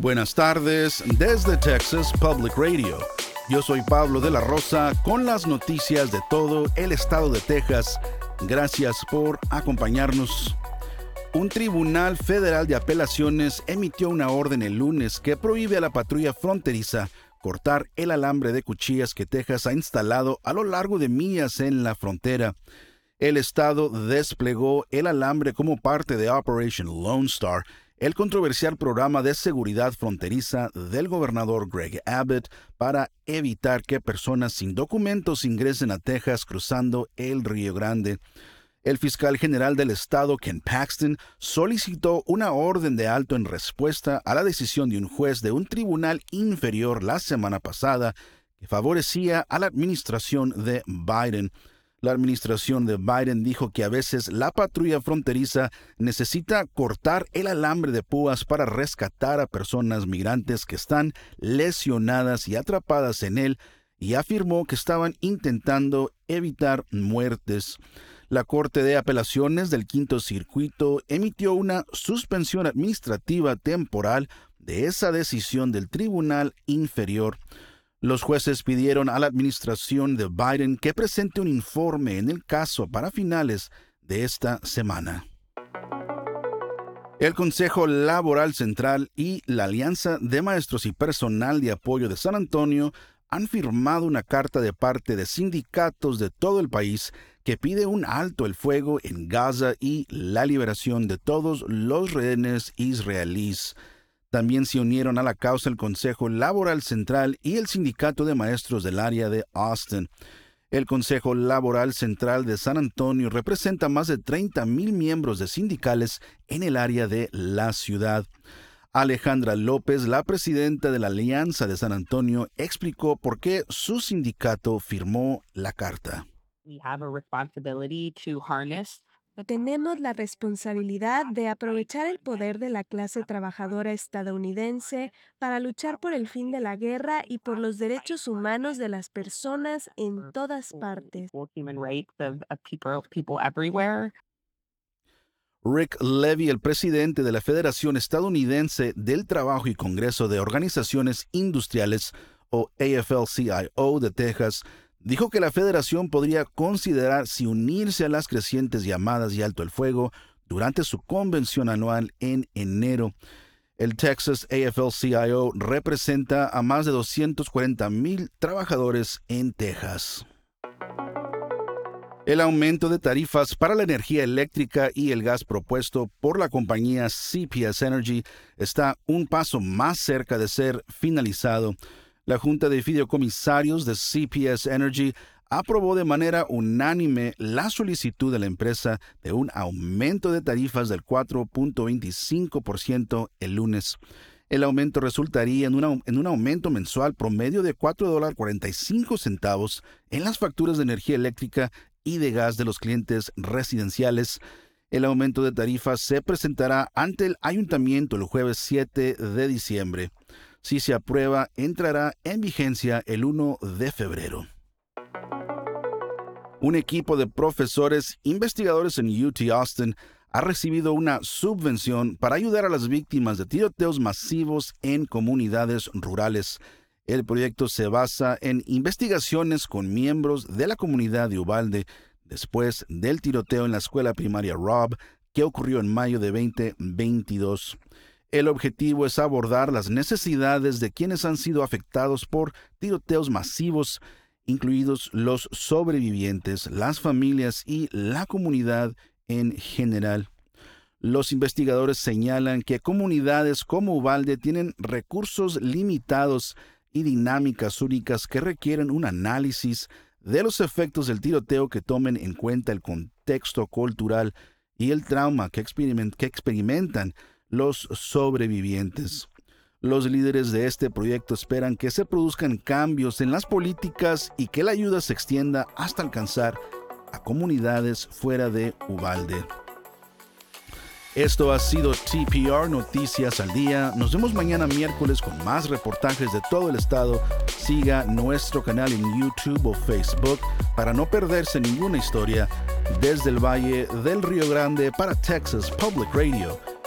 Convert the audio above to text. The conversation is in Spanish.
Buenas tardes desde Texas Public Radio. Yo soy Pablo de la Rosa con las noticias de todo el estado de Texas. Gracias por acompañarnos. Un tribunal federal de apelaciones emitió una orden el lunes que prohíbe a la patrulla fronteriza cortar el alambre de cuchillas que Texas ha instalado a lo largo de millas en la frontera. El estado desplegó el alambre como parte de Operation Lone Star, el controversial programa de seguridad fronteriza del gobernador Greg Abbott para evitar que personas sin documentos ingresen a Texas cruzando el Río Grande. El fiscal general del estado, Ken Paxton, solicitó una orden de alto en respuesta a la decisión de un juez de un tribunal inferior la semana pasada que favorecía a la administración de Biden. La administración de Biden dijo que a veces la patrulla fronteriza necesita cortar el alambre de púas para rescatar a personas migrantes que están lesionadas y atrapadas en él y afirmó que estaban intentando evitar muertes. La Corte de Apelaciones del Quinto Circuito emitió una suspensión administrativa temporal de esa decisión del Tribunal Inferior. Los jueces pidieron a la administración de Biden que presente un informe en el caso para finales de esta semana. El Consejo Laboral Central y la Alianza de Maestros y Personal de Apoyo de San Antonio han firmado una carta de parte de sindicatos de todo el país que pide un alto el fuego en Gaza y la liberación de todos los rehenes israelíes. También se unieron a la causa el Consejo Laboral Central y el Sindicato de Maestros del área de Austin. El Consejo Laboral Central de San Antonio representa más de 30.000 miembros de sindicales en el área de la ciudad. Alejandra López, la presidenta de la Alianza de San Antonio, explicó por qué su sindicato firmó la carta. Tenemos la responsabilidad de aprovechar el poder de la clase trabajadora estadounidense para luchar por el fin de la guerra y por los derechos humanos de las personas en todas partes. Rick Levy, el presidente de la Federación Estadounidense del Trabajo y Congreso de Organizaciones Industriales, o AFL-CIO de Texas, dijo que la federación podría considerar si unirse a las crecientes llamadas y alto el fuego durante su convención anual en enero. El Texas AFL-CIO representa a más de 240 mil trabajadores en Texas. El aumento de tarifas para la energía eléctrica y el gas propuesto por la compañía CPS Energy está un paso más cerca de ser finalizado. La Junta de Fideicomisarios de CPS Energy aprobó de manera unánime la solicitud de la empresa de un aumento de tarifas del 4.25% el lunes. El aumento resultaría en, un aumento mensual promedio de $4.45 en las facturas de energía eléctrica y de gas de los clientes residenciales. El aumento de tarifas se presentará ante el ayuntamiento el jueves 7 de diciembre. Si se aprueba, entrará en vigencia el 1 de febrero. Un equipo de profesores investigadores en UT Austin ha recibido una subvención para ayudar a las víctimas de tiroteos masivos en comunidades rurales. El proyecto se basa en investigaciones con miembros de la comunidad de Ubalde después del tiroteo en la escuela primaria Rob que ocurrió en mayo de 2022. El objetivo es abordar las necesidades de quienes han sido afectados por tiroteos masivos, incluidos los sobrevivientes, las familias y la comunidad en general. Los investigadores señalan que comunidades como Ubalde tienen recursos limitados y dinámicas únicas que requieren un análisis de los efectos del tiroteo que tomen en cuenta el contexto cultural y el trauma que, experimentan los sobrevivientes. Los líderes de este proyecto esperan que se produzcan cambios en las políticas y que la ayuda se extienda hasta alcanzar a comunidades fuera de Ubalde. Esto ha sido TPR Noticias al Día. Nos vemos mañana miércoles con más reportajes de todo el estado. Siga nuestro canal en YouTube o Facebook para no perderse ninguna historia desde el Valle del Río Grande para Texas Public Radio.